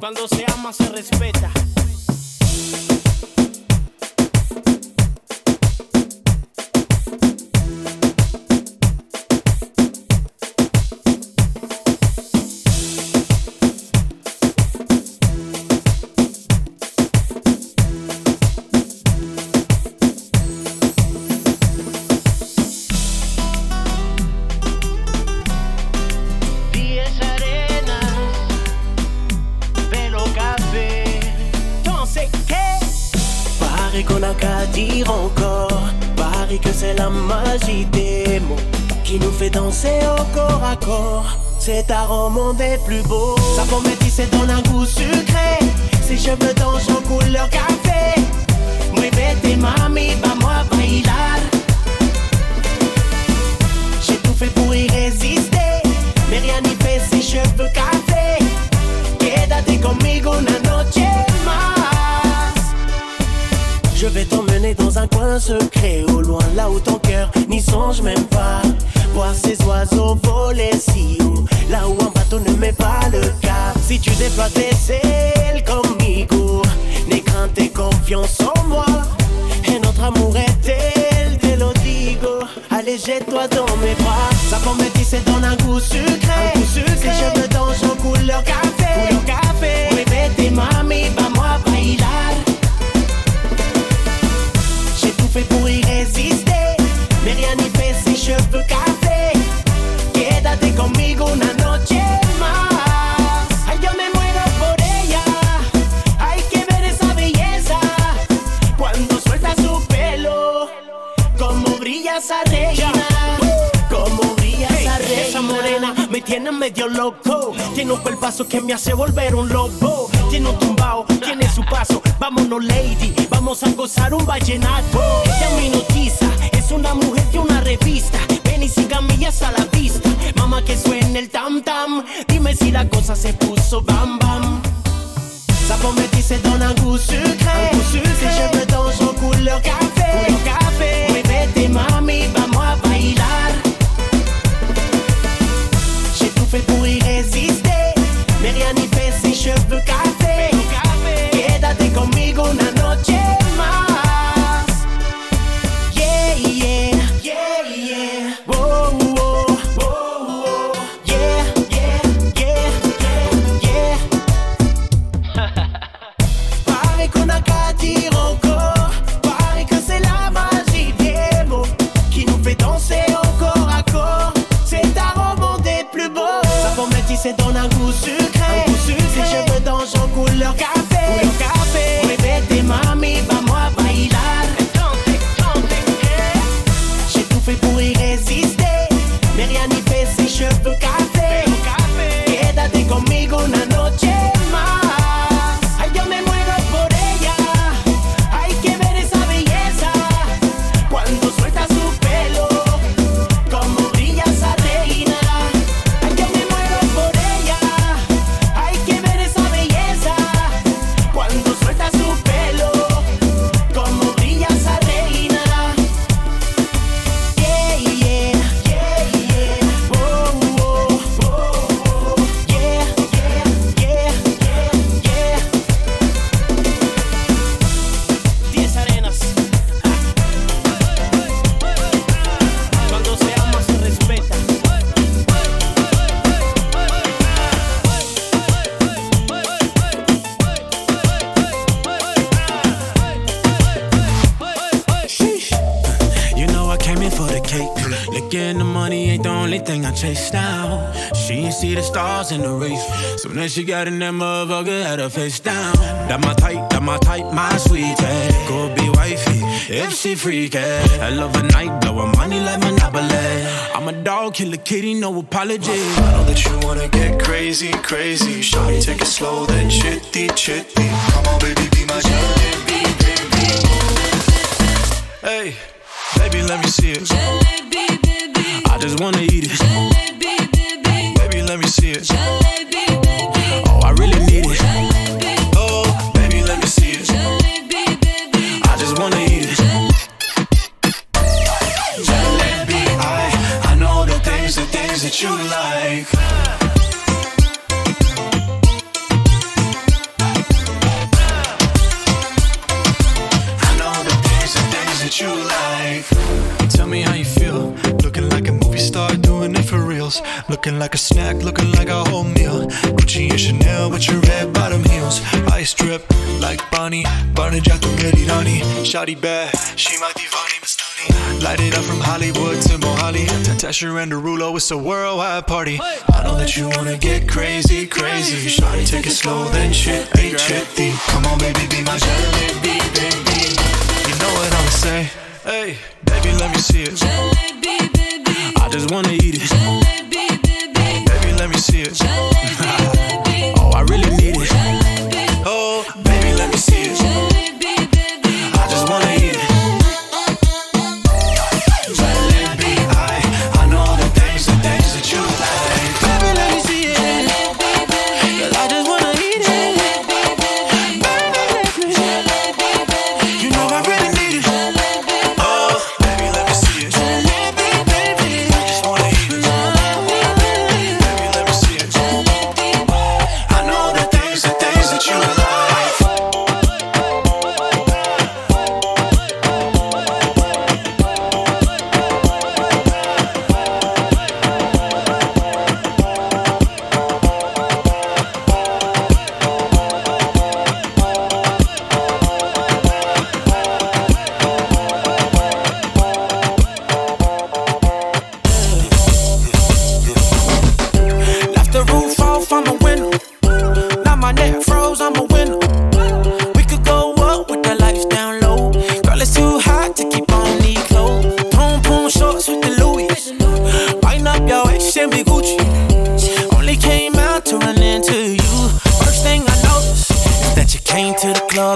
Cuando se ama se respeta. she got in that motherfucker, had her face down. That my type, that my type, my sweetie. Go be wifey, if she freaky. I love a night, blowin' money like Monopoly. I'm a dog, killer kitty, no apology. I know that you wanna get crazy, crazy. Shawty, take it slow, then chitty, chitty. Come on, baby, be my jalebi, baby. Hey, baby, let me see it. Jalebi, baby. I just wanna eat it like a snack, looking like a whole meal. Gucci and Chanel with your red bottom heels. Ice drip like Bonnie. Barney Jack the Rani. Shotty bad, she my divani Mastani. Light it up from Hollywood to Mohali. Tesher and Derulo, it's a worldwide party. I know that you wanna get crazy, crazy. Shotty, take it slow, then shit, ain't shitty. Come on, baby, be my jelly, baby. You know what I'ma say? Hey, baby, let me see it. Jalebi, baby. I just wanna eat it.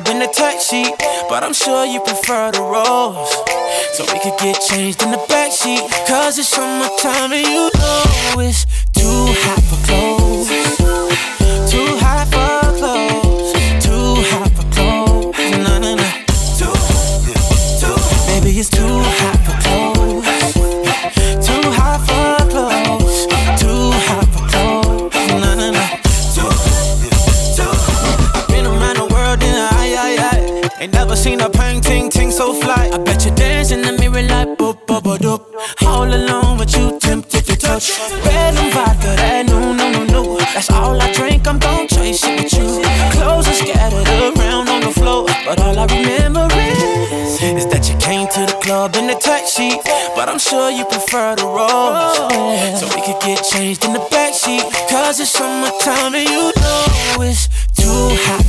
In a tight sheet. But I'm sure you prefer the rose. So we could get changed in the backseat. Cause it's summertime and you know it's too hot for clothes. Fly. I bet you dance in the mirror like boop boop boop doop. All alone with you, tempted to touch. Red and vodka, that no no no no. That's all I drink. I'm gon' chase it with you. Clothes are scattered around on the floor, but all I remember is is that you came to the club in a tight sheet. But I'm sure you prefer the rose, so we could get changed in the backseat. Cause it's summertime and you know it's too hot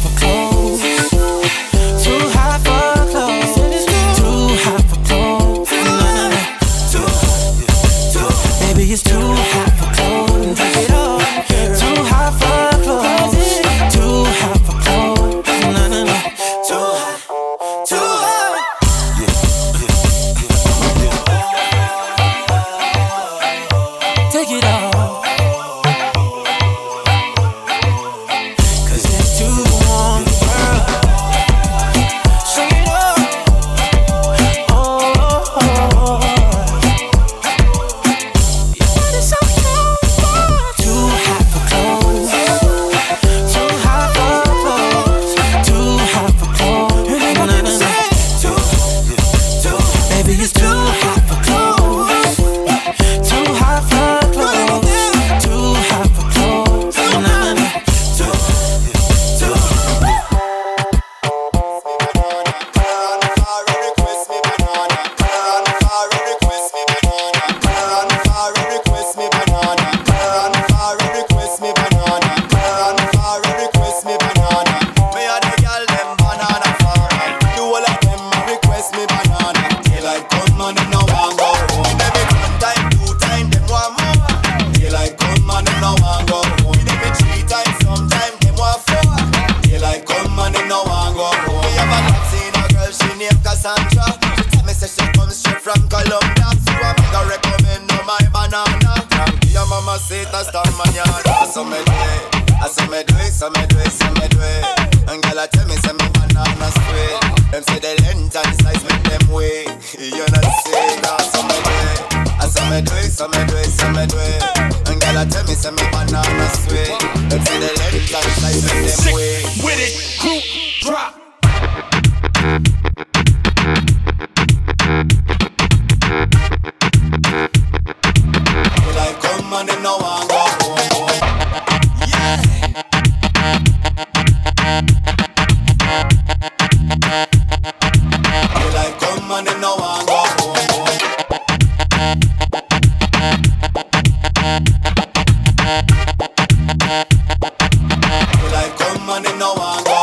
like come and them no want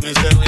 me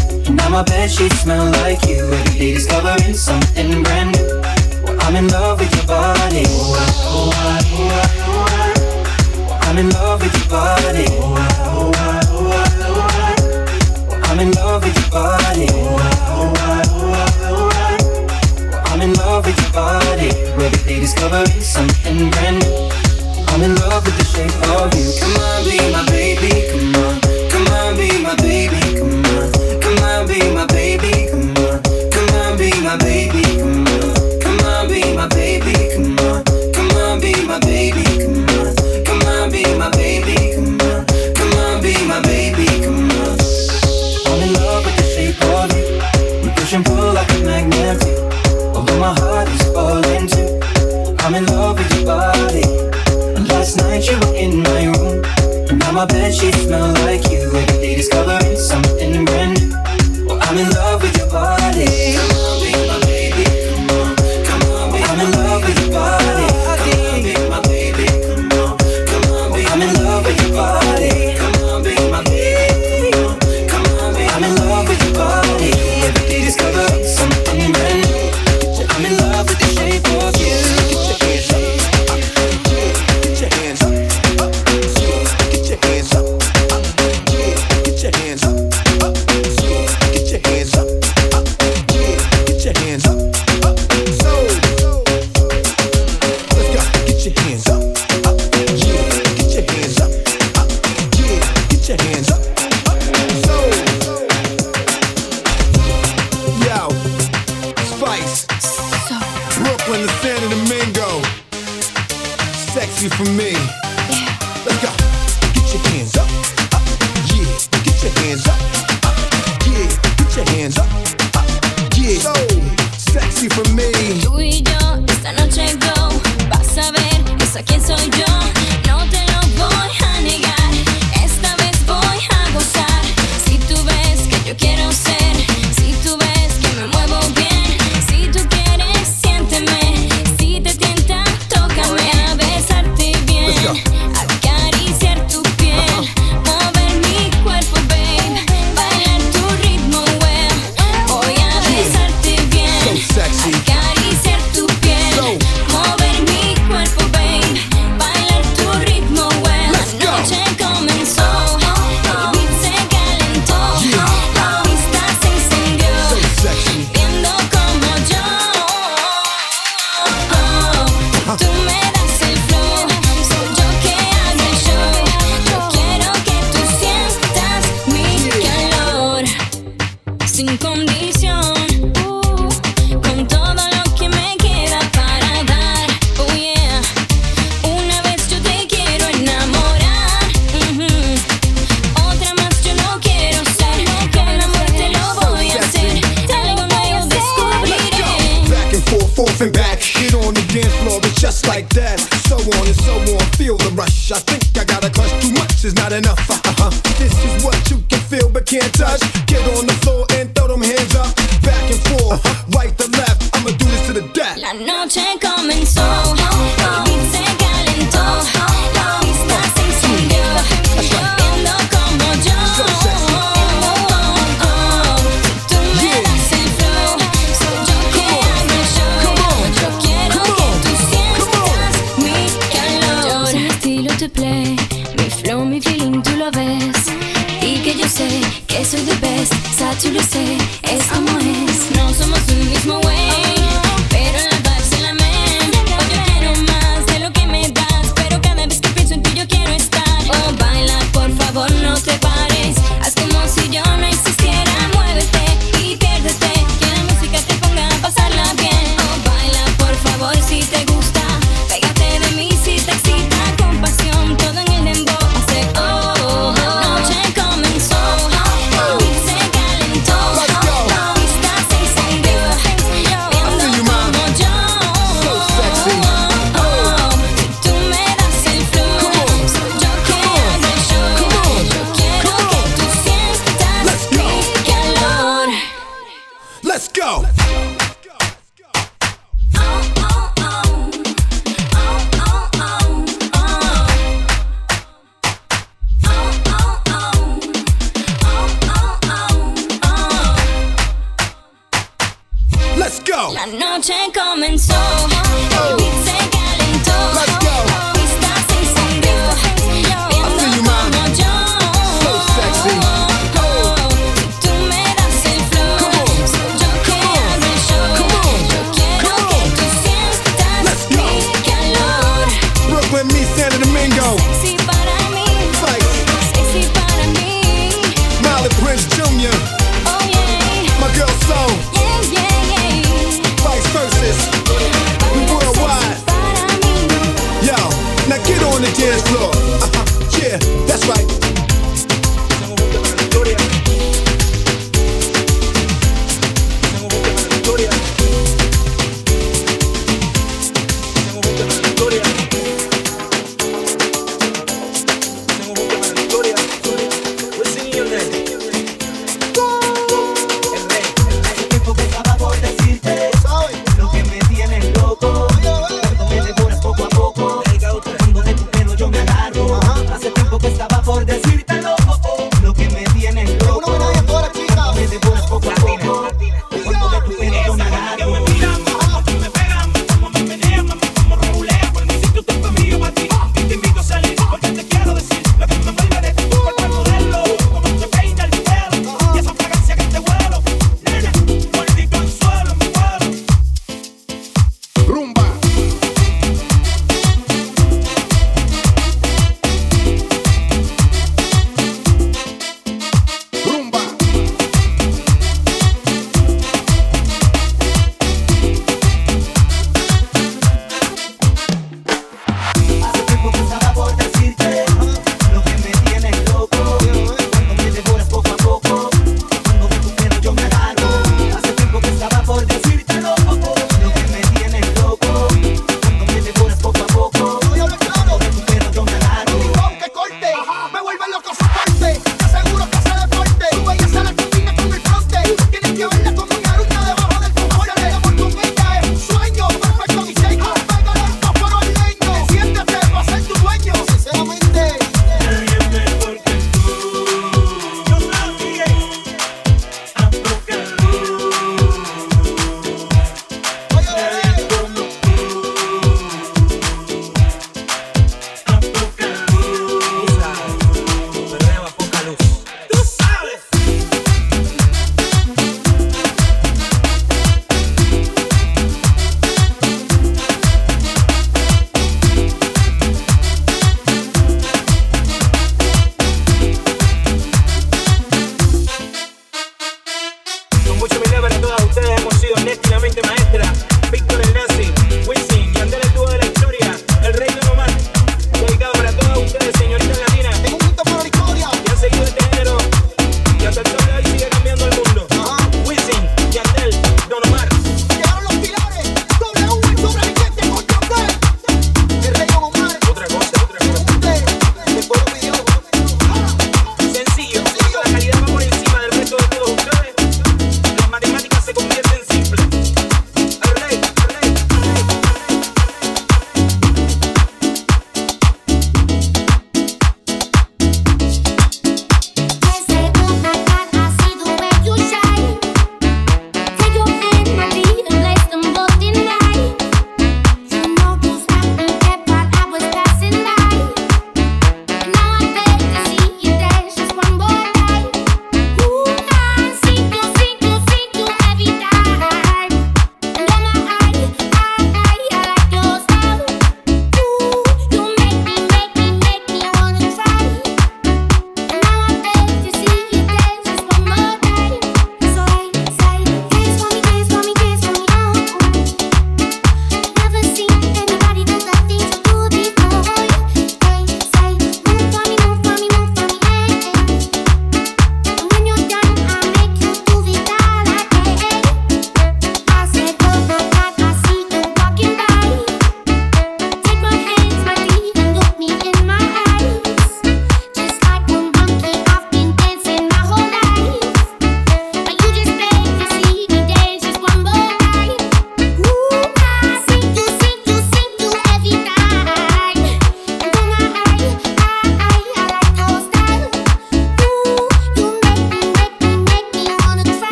Now my bed sheets smell like you. Every day discovering something brand new. Well, I'm in love with your body. Oh, oh, oh, oh, oh. I'm in love with your body. Oh, oh, oh, oh, oh. I'm in love with your body. Oh, oh, oh, oh, oh. I'm in love with your body. Every day discovering something brand new. I'm in love with the shape of you. Come on, be my baby. Come on.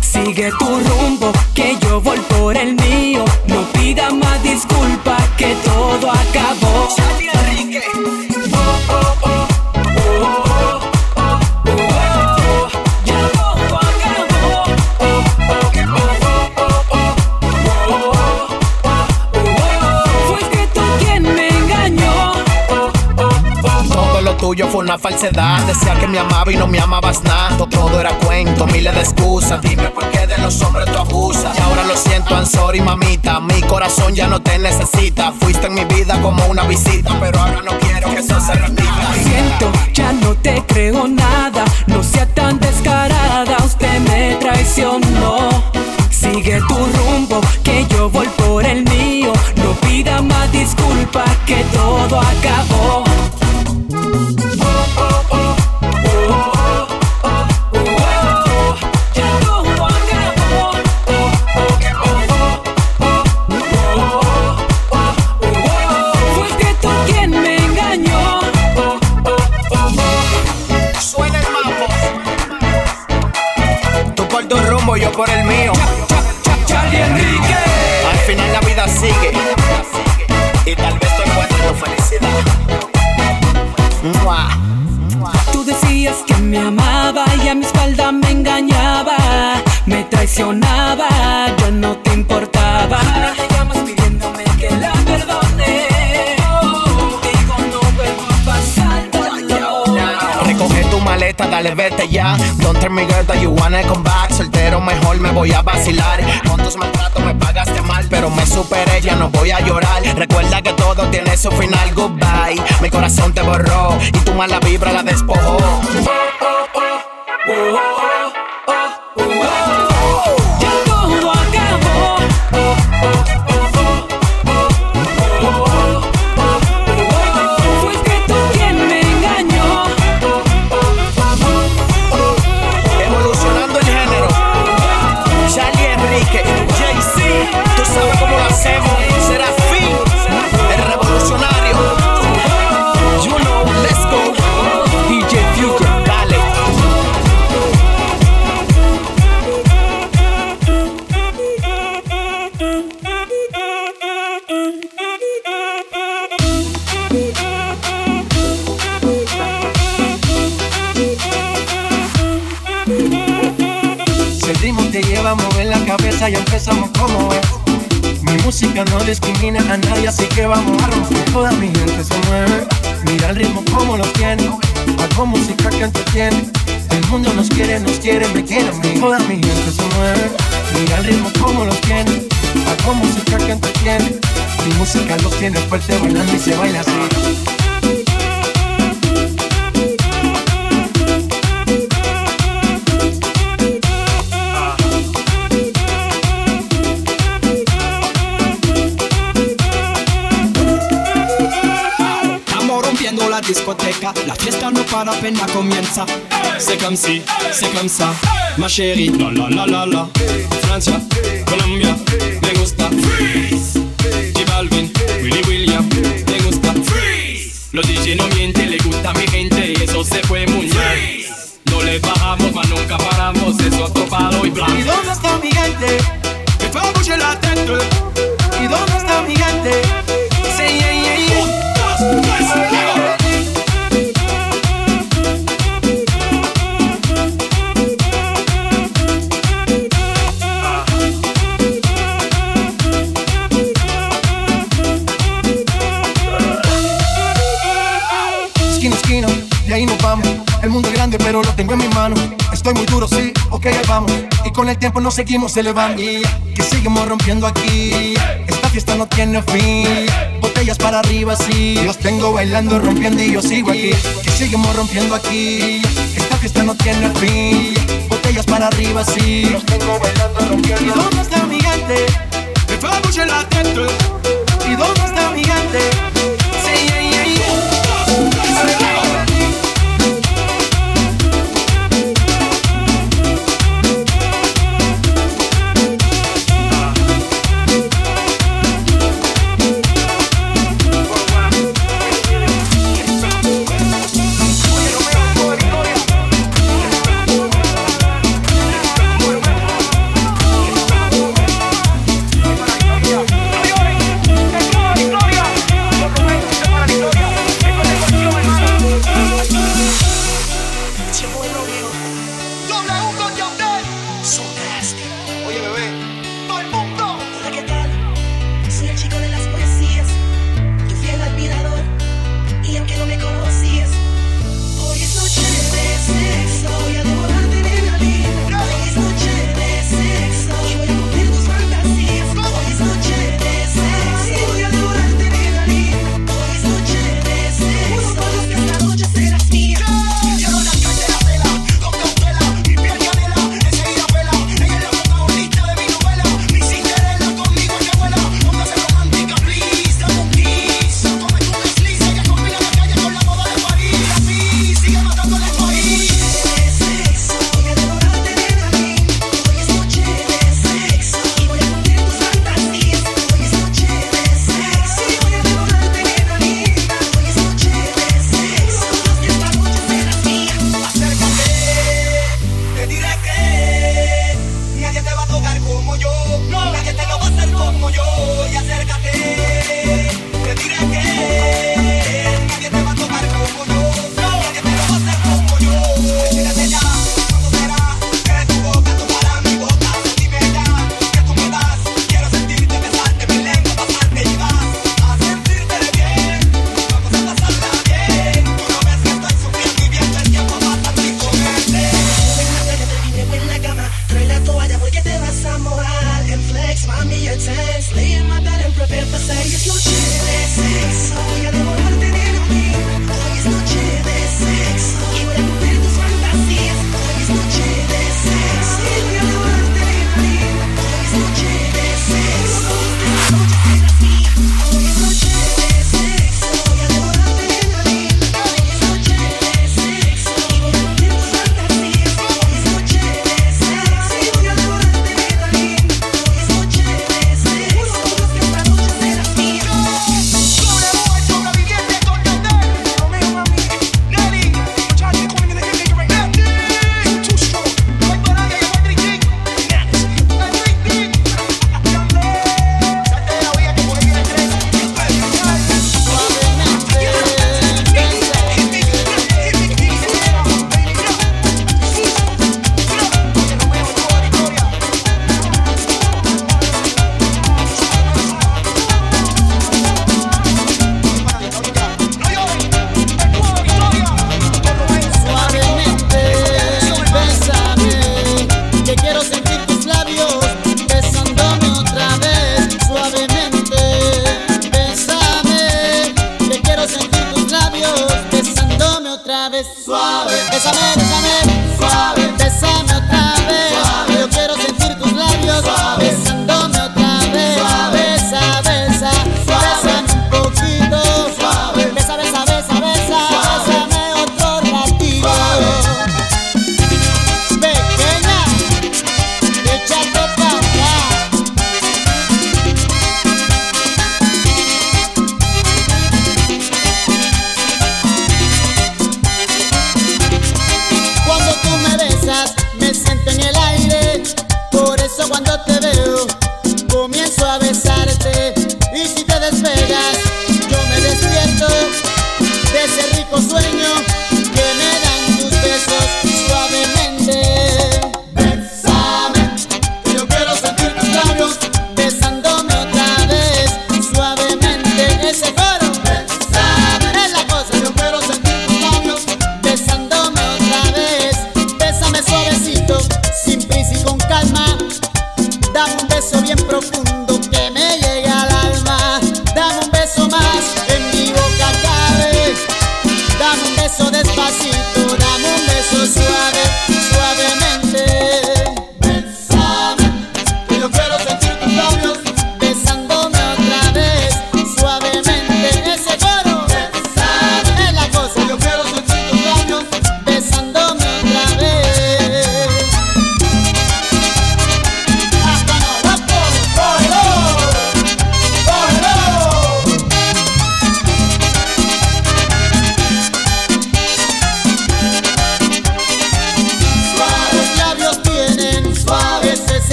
Sigue tu rumbo, una falsedad. Decía que me amaba y no me amabas nada. Todo era cuento, miles de excusas. Dime por qué de los hombres tú abusas. Y ahora lo siento, I'm sorry, mamita. Mi corazón ya no te necesita. Fuiste en mi vida como una visita, pero ahora no quiero que eso se repita. Siento, ya no te creo nada. No sea tan descarada, usted me traicionó. Sigue tu rumbo, que yo voy por el mío. No pida más disculpa, que todo acabó. Mi espalda me engañaba, me traicionaba, yo no te importaba. Ahora llamas pidiéndome que la perdone. Vuelvo a pasar. Recoge tu maleta, dale, vete ya. Don't tell me girl that you wanna come back. Soltero mejor me voy a vacilar. Con tus maltratos me pagaste mal, pero me superé, ya no voy a llorar. Recuerda que todo tiene su final, goodbye. Mi corazón te borró y tu mala vibra la despojó. Ya se baila así. Rompiendo la discoteca, la fiesta no para apenas comienza. C'est comme si, c'est comme ça, ma chérie. La la la la la. Francia, Colombia, con el tiempo nos seguimos elevando. Que seguimos rompiendo aquí. Esta fiesta no tiene fin. Botellas para arriba, sí. Los tengo bailando, rompiendo y yo sigo aquí. Que seguimos rompiendo aquí. Esta fiesta no tiene fin. Botellas para arriba, sí. Los tengo bailando, rompiendo. ¿Y dónde está mi gente? Que fue a la. ¿Y dónde está mi gente?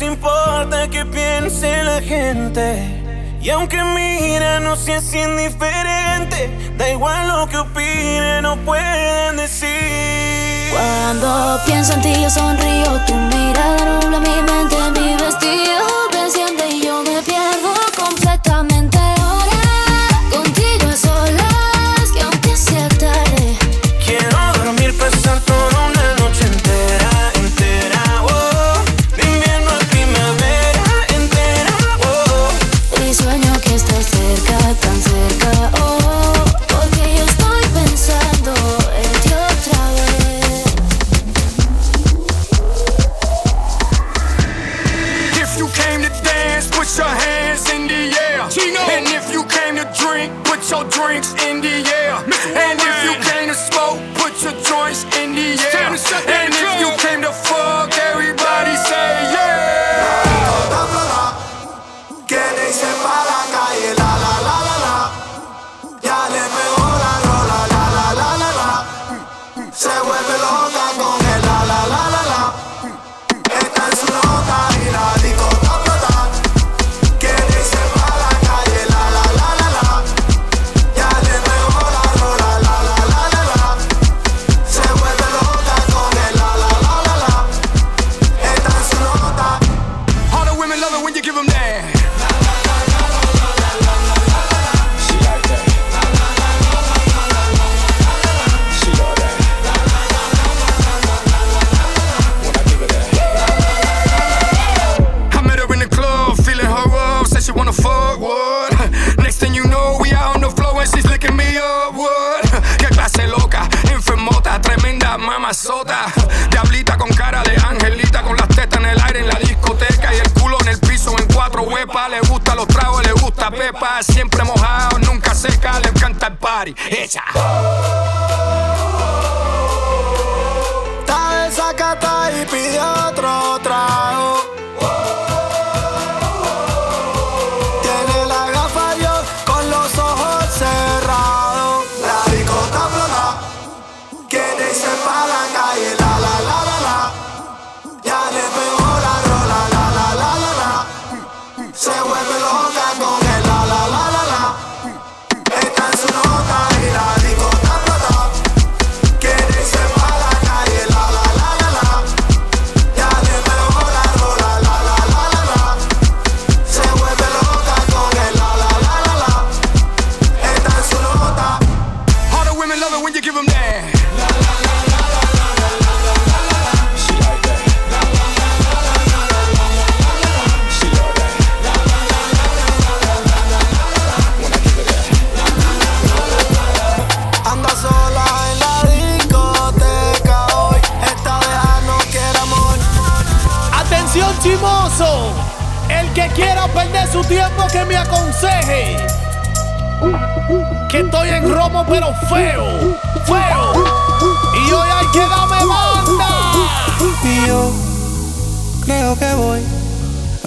les importa que piense la gente? Y aunque mira, no si es indiferente, da igual lo que opinen, no pueden decir. Cuando pienso en ti, yo sonrío, tu mirada nubla mi mente, mi vestido.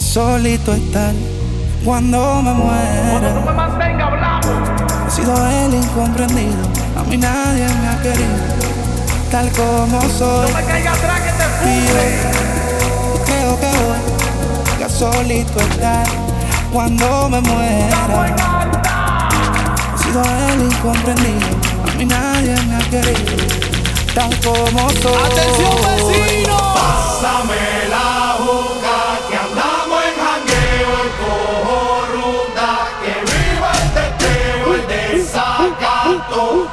solito estar cuando me muera. Cuando no me He sido el incomprendido, a mí nadie me ha querido, tal como soy. No me caiga atrás que te fume. Y creo que voy a solito estar cuando me muera. He sido el incomprendido, a mí nadie me ha querido, tal como soy. Atención vecino, pásamela.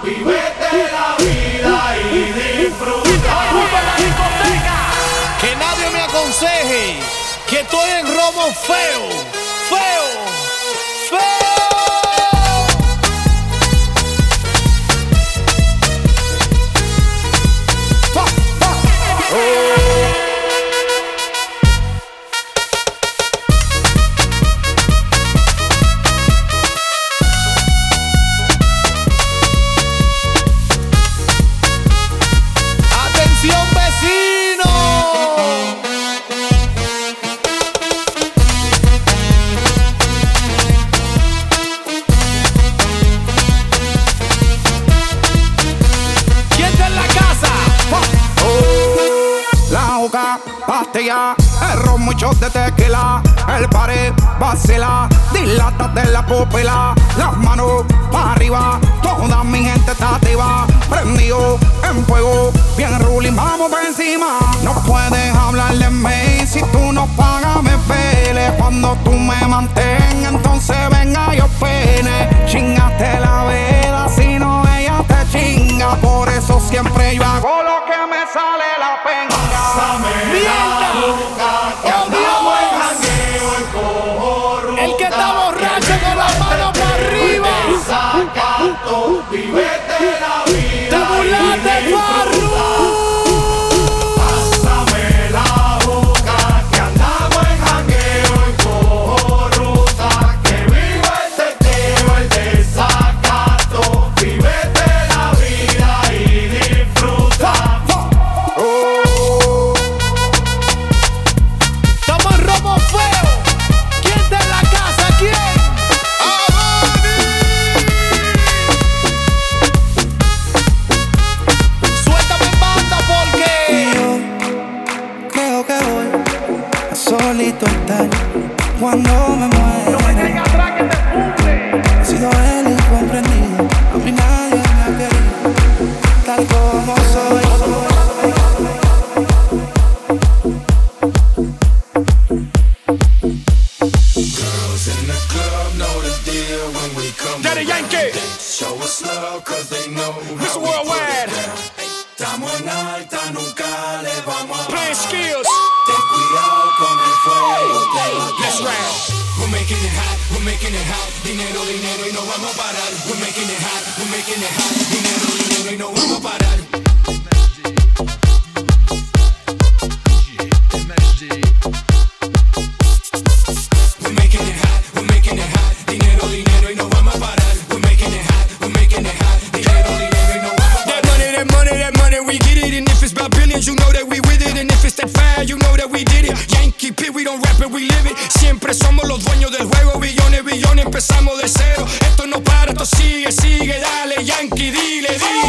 Vivete la vida y disfruta. la discoteca. Que nadie me aconseje que estoy en robo feo. muchos de tequila. El pared vacila, dilátate la pupila. Las manos para arriba, toda mi gente está activa. Prendido en fuego, bien ruling, vamos para encima. No puedes hablar de mí si tú no pagas, me pele. Cuando tú me mantengas, entonces venga yo pene. Chingate la vela, si no ella te chinga. Por eso siempre yo hago lo que me sale la don't we live. Siempre somos los dueños del juego, billones, billones, empezamos de cero. Esto no para, esto sigue, sigue, dale, Yankee, dile, dile.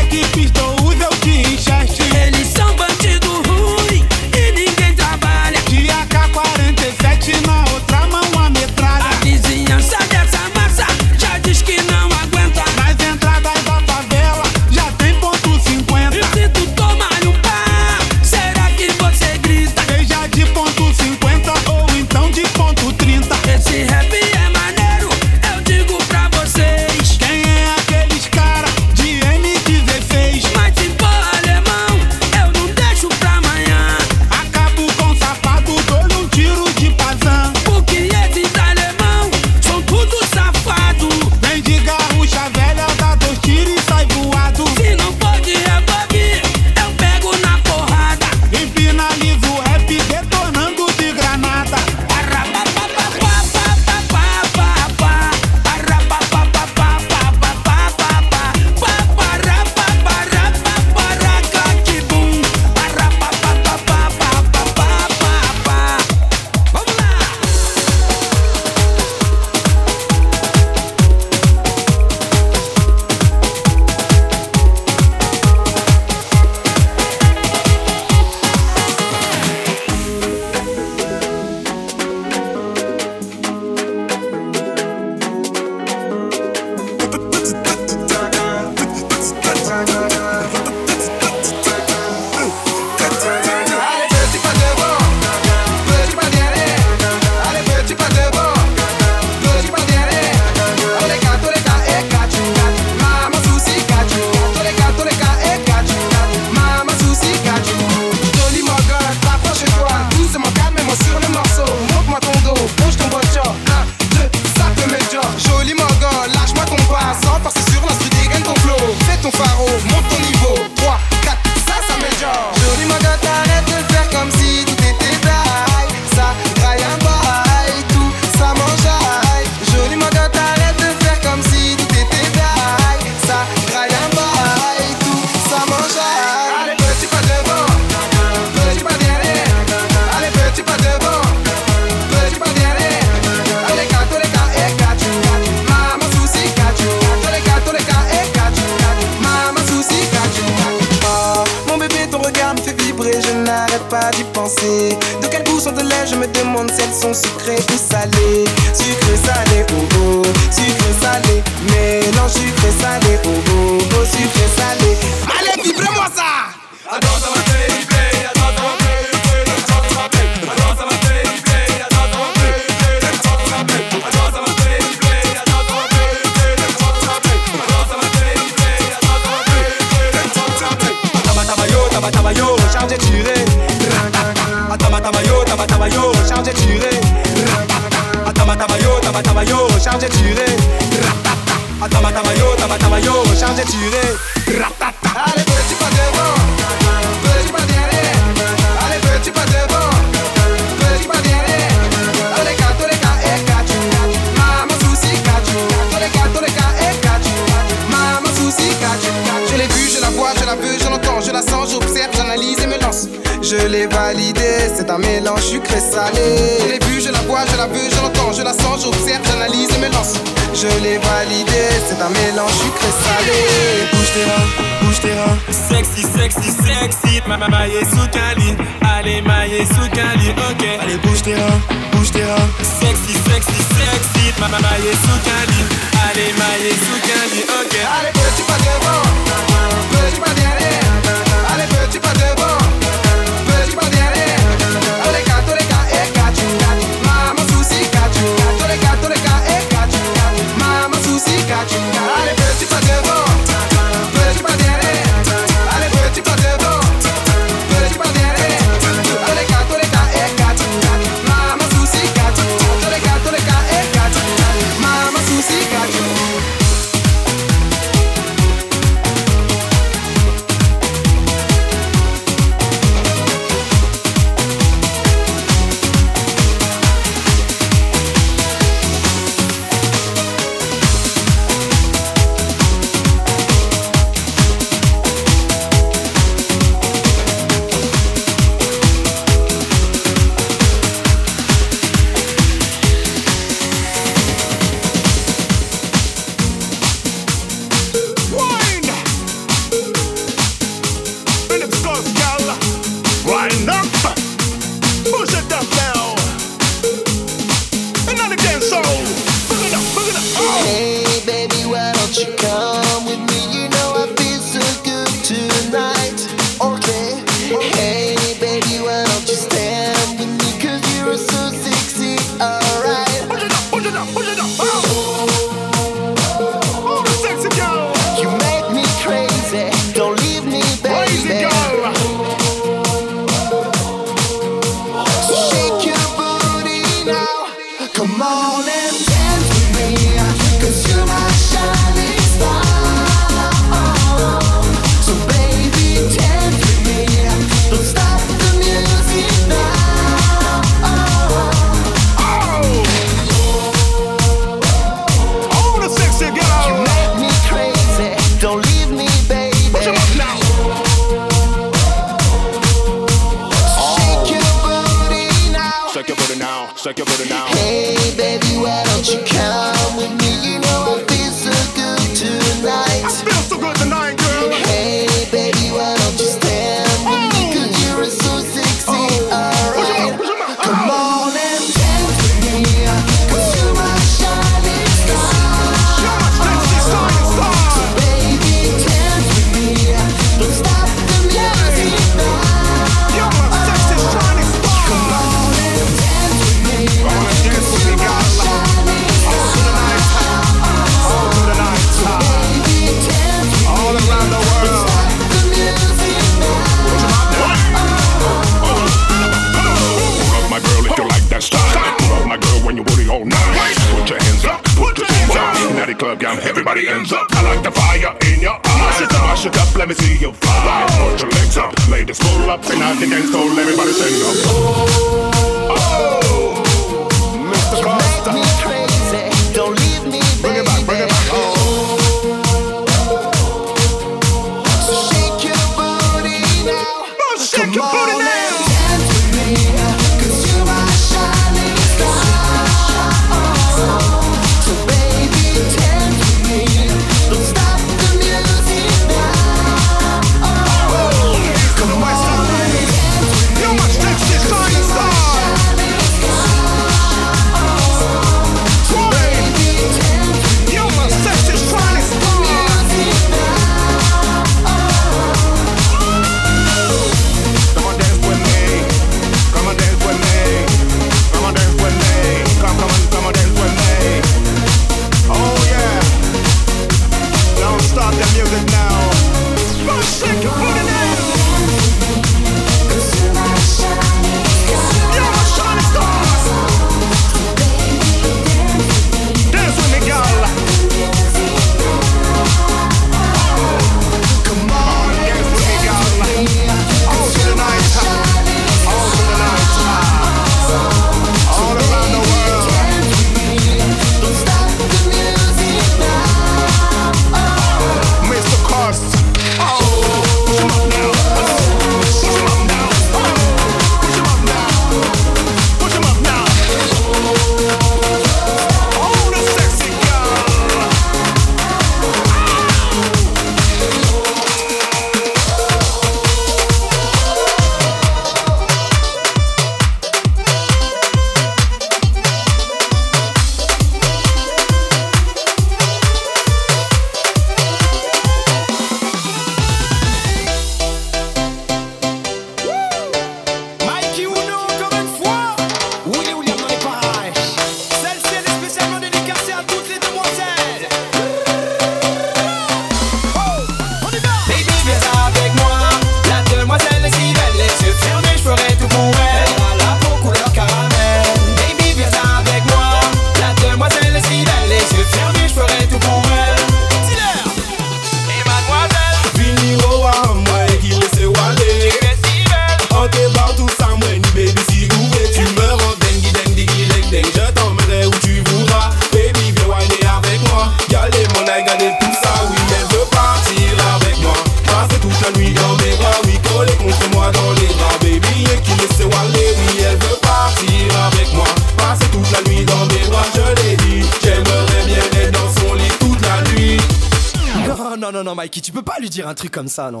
Truc comme ça, non.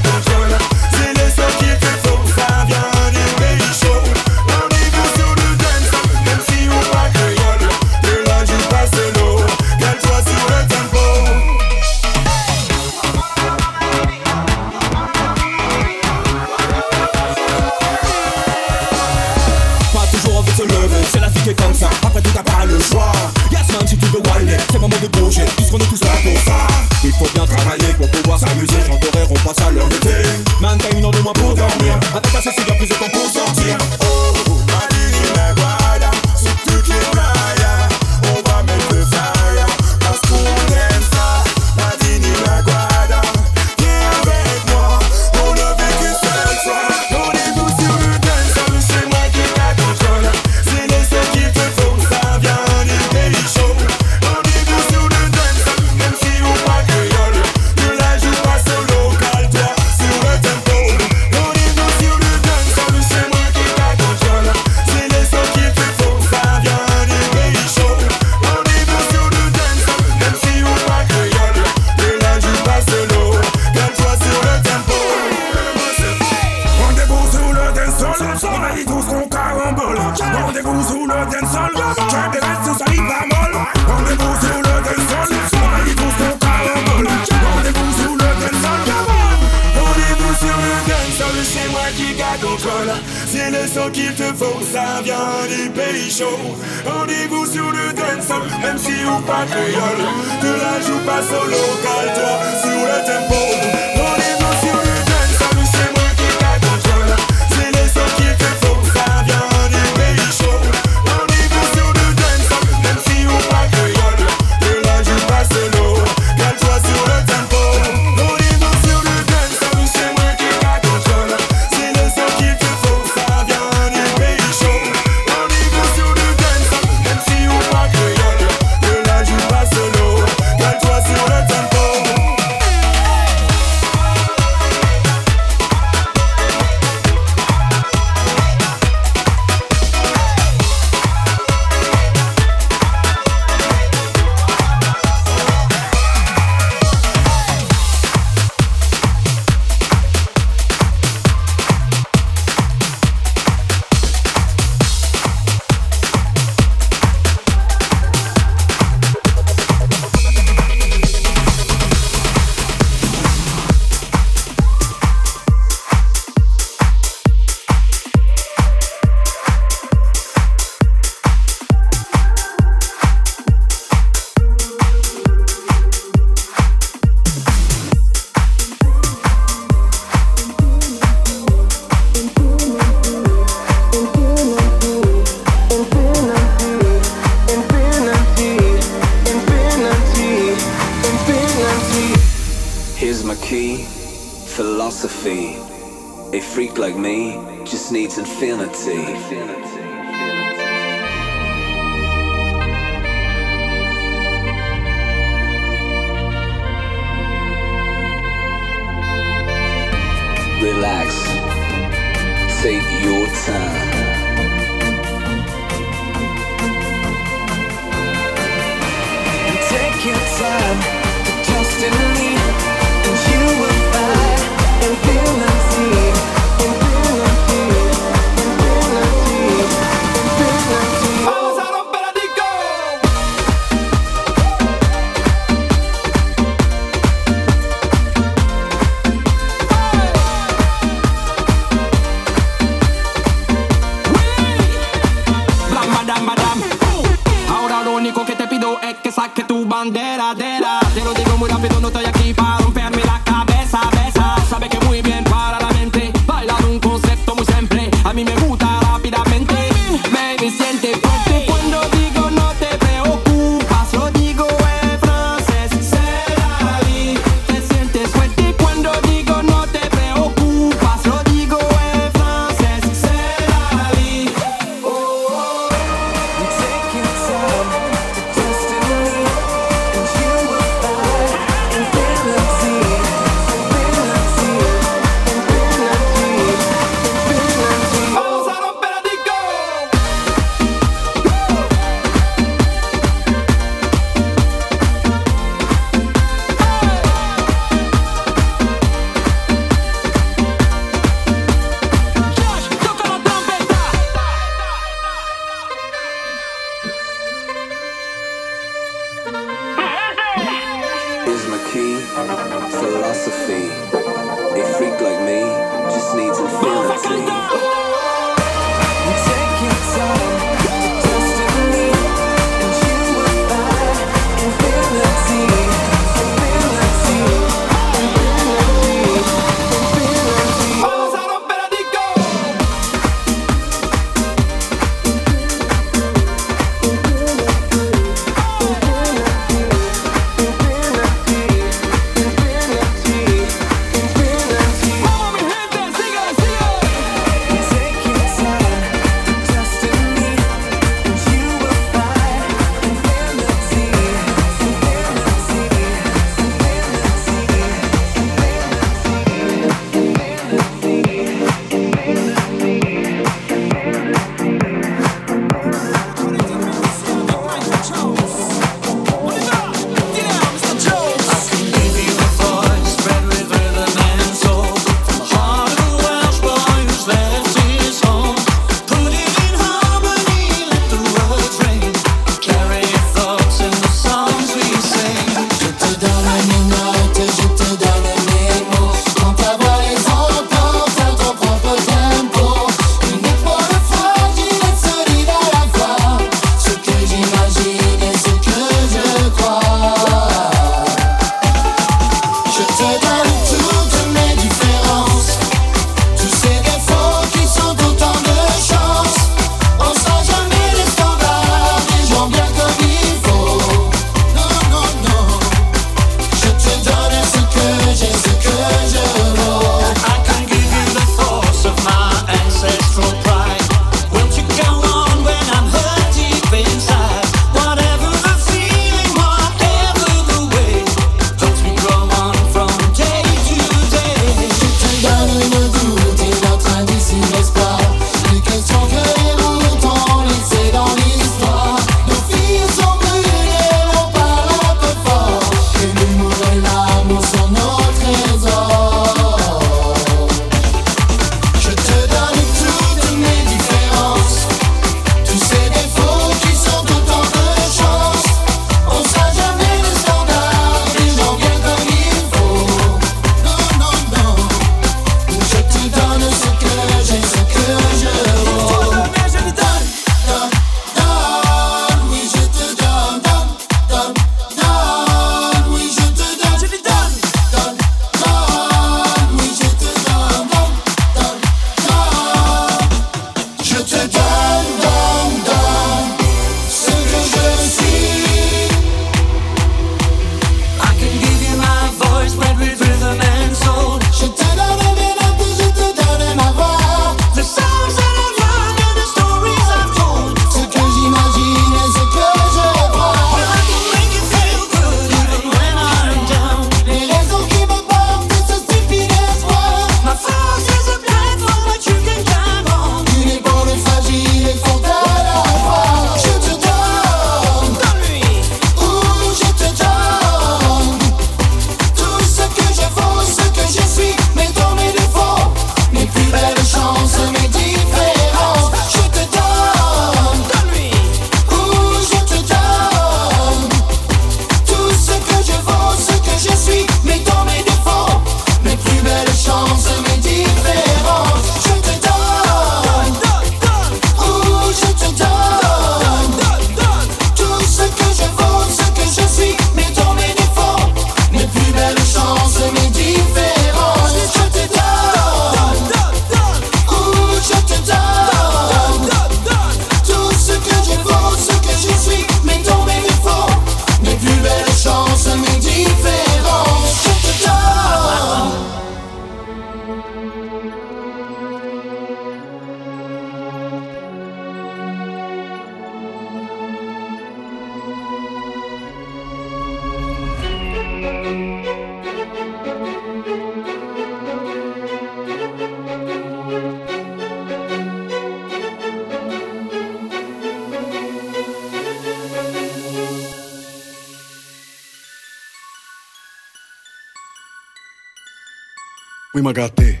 M'a gâté.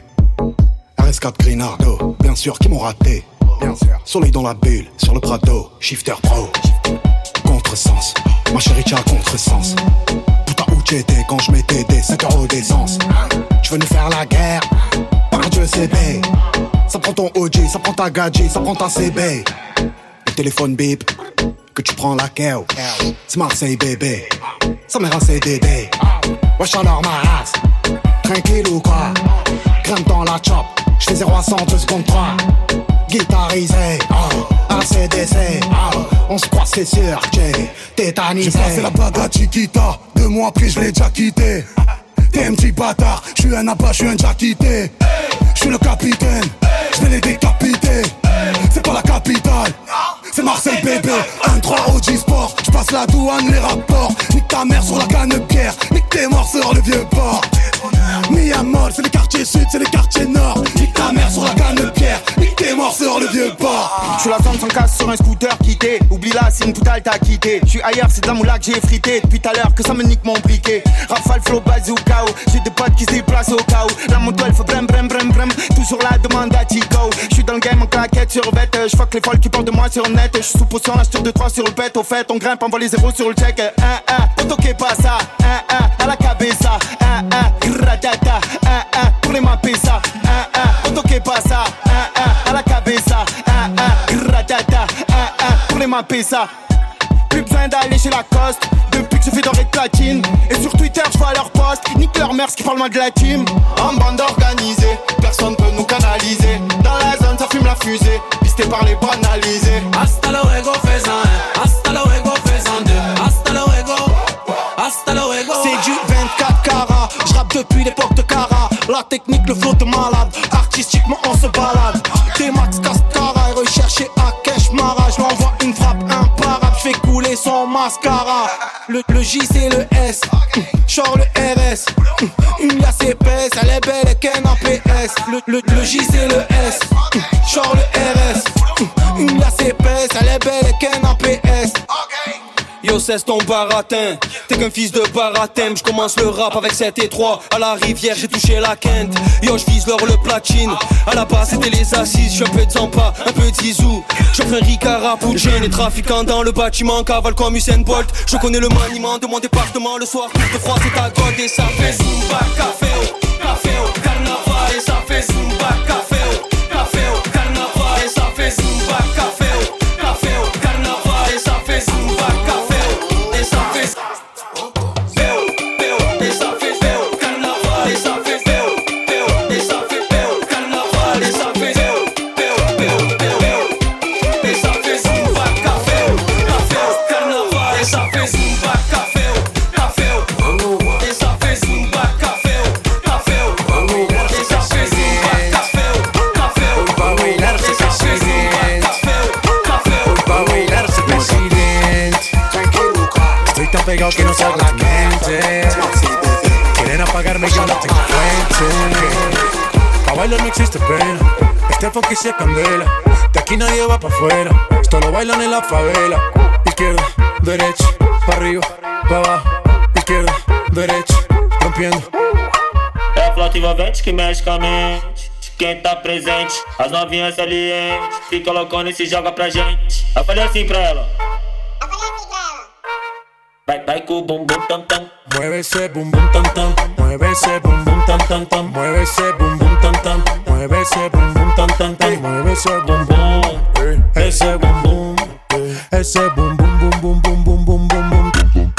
RS4 Grinardo, bien sûr, qui m'ont raté. Bien sûr. Soleil dans la bulle, sur le Prado, shifter pro. Contresens, ma chérie, tu as contresens. Putain, où t'étais quand je mettais des 5 euros d'essence Tu veux nous faire la guerre? Par Dieu, c'est B. Ça prend ton OG, ça prend ta gadget, ça prend ta CB. Le téléphone bip, que tu prends la KO. C'est Marseille, bébé. Ça mère un CDD. Wesh alors ma race. Tranquille ou quoi Grimpe dans la chop. J'fais 0 à 100, 2 secondes 3. Guitarisé, oh, ACDC, oh, on se croit c'est sûr, j'ai tétanisé. J'ai passé la bague à Chiquita, deux mois après je l'ai déjà quitté. T'es un petit bâtard, je suis un abat, je suis un déjà quitté. Je suis le capitaine, je vais les décapiter. C'est pas la capitale, c'est Marseille bébé. 1-3 au G-Sport, je passe la douane, les rapports. Nique ta mère sur la canne de pierre, nique tes morts sur le vieux port. Miamol, c'est les quartiers sud, c'est les quartiers nord. Nique ta mère sur la canne de pierre, nique tes morts sur le vieux port. Je suis la zone sans casse sur un scooter quitté. Oublie là, c'est une poutale t'as quitté. Je suis ailleurs, c'est de la moula que j'ai frité. Depuis tout à l'heure que ça me nique mon briquet. Rafale, flow, bazooka. J'ai des potes qui se déplacent au où. La moto elle fait brem brem brem brem. Toujours la demande à Tico. Je suis dans le game en claquette sur bête. Je fuck les folles qui parlent de moi sur je suis sous potion, de 3 sur le bête. Au fait, on grimpe, on voit les zéros sur le check. Eh, eh, eh, on pas ça. à la cabeza. 1 pour les ça. 1 1 on pas ça. à la cabeza. 1 1 gradata. 1 pour les ça. Plus besoin d'aller chez la coste je fais doré de platine Et sur Twitter je vois leur post Nique leur mère ce qui parle moins de la team. En bande organisée Personne peut nous canaliser. Dans la zone ça fume la fusée. Pisté par les banalisés Hasta luego, faisant un. Hasta luego, faisant deux. Hasta luego. Hasta luego. C'est du 24 carats. Je rappe depuis l'époque de Cara. La technique, le flow de malade. Artistiquement on se balade. T-Max Cascara Et recherché à Cash Mara Je l'envoie une frappe imparable. Je fais couler son mascara Le, le J c'est le S. Genre le RS Une glace épaisse Elle est belle et qu'un APS le, le, le J c'est le S. Genre le RS Une glace épaisse Elle est belle et qu'un APS Yo cesse ton baratin. T'es qu'un fils de baratin. Je commence le rap avec 7 et 3 À la rivière. J'ai touché la quinte Yo je vise l'or le platine. À la base c'était les assises. Je un peu de un peu de Zizou. J'offre un Ricard Puccin Les trafiquants dans le bâtiment Cavale comme Usain Bolt. Je connais le maniement de mon département. Le soir de froid c'est à God Et ça fait Zumba Café oh, café oh, carnaval. Et ça fait Zumba café Funk se candela De aquí nadie va pa' afuera Esto lo bailan en la favela Izquierda, derecha, pa' arriba, pa' abajo Izquierda, derecha, rompiendo É a envolvente que mexe com a mente. Quem tá presente, as novinhas salientes. Fica loucona e se joga pra gente. Eu falei assim pra ela. Vai, vai com o bumbum tam tam. Mueve ese bum bum tam tam, mueve ese bum bum tam tam tam, mueve ese bum bum tam tam, mueve ese bum bum tam tam tam, mueve ese bum bum, eh. ese bum bum, eh. ese bum bum bum bum bum bum bum bum bum.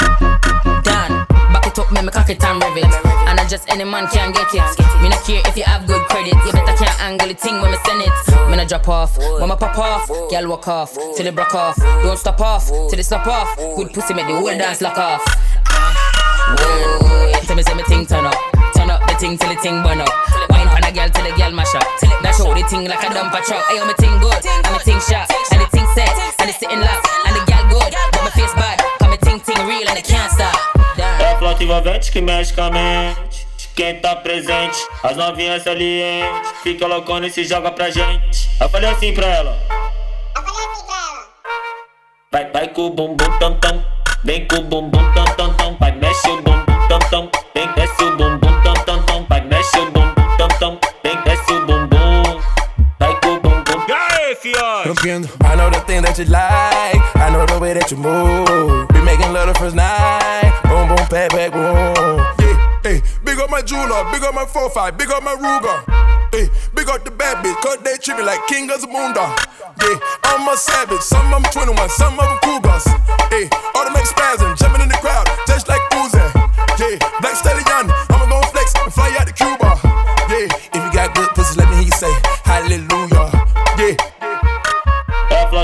Done. Back it up, make me cock it and rev it. And I just any man can get it. Me not care if you have good credit. You better can't angle the thing when me send it. Me not drop off. When me pop off, girl walk off. Till it broke off. Don't stop off. Till it stop off. Good pussy make the whole dance lock off. Ah, Whoa. Tell me say me thing turn up. Turn up the thing till the thing burn up. A girl till the girl mash up. Dash out the thing like a dumper truck. Ayo me thing good. And me thing sharp. And the thing set. And it's sitting loud. And the girl good. But my face bad. Cause me thing thing real and it can't stop. É a flauta envolvente que mexe com a mente. Quem tá presente, as novinhas salientes. Fica loucona e se joga pra gente. Eu falei assim pra ela. Vai, vai com o bumbum tam tam. Vem com o bumbum tam tam tam. Vai, mexe o bumbum tam tam. Vem, desce o bumbum tam tam tam. Vai, mexe o bumbum tam rompiendo. I know the thing that you like, I know the way that you move. Be making love the first night, boom boom, pat pat boom. Yeah, hey, big up my jeweler, big up my four five, big up my Ruger. Hey, big up the bad bitch, cause they treat me like king of the moondog. Yeah, I'm a savage, some I'm 21, some I'm cougars. Hey, automatic spasm, jumping in the crowd, just like Uzi. Yeah, black stallion, I'ma gon' flex and fly out to Cuba.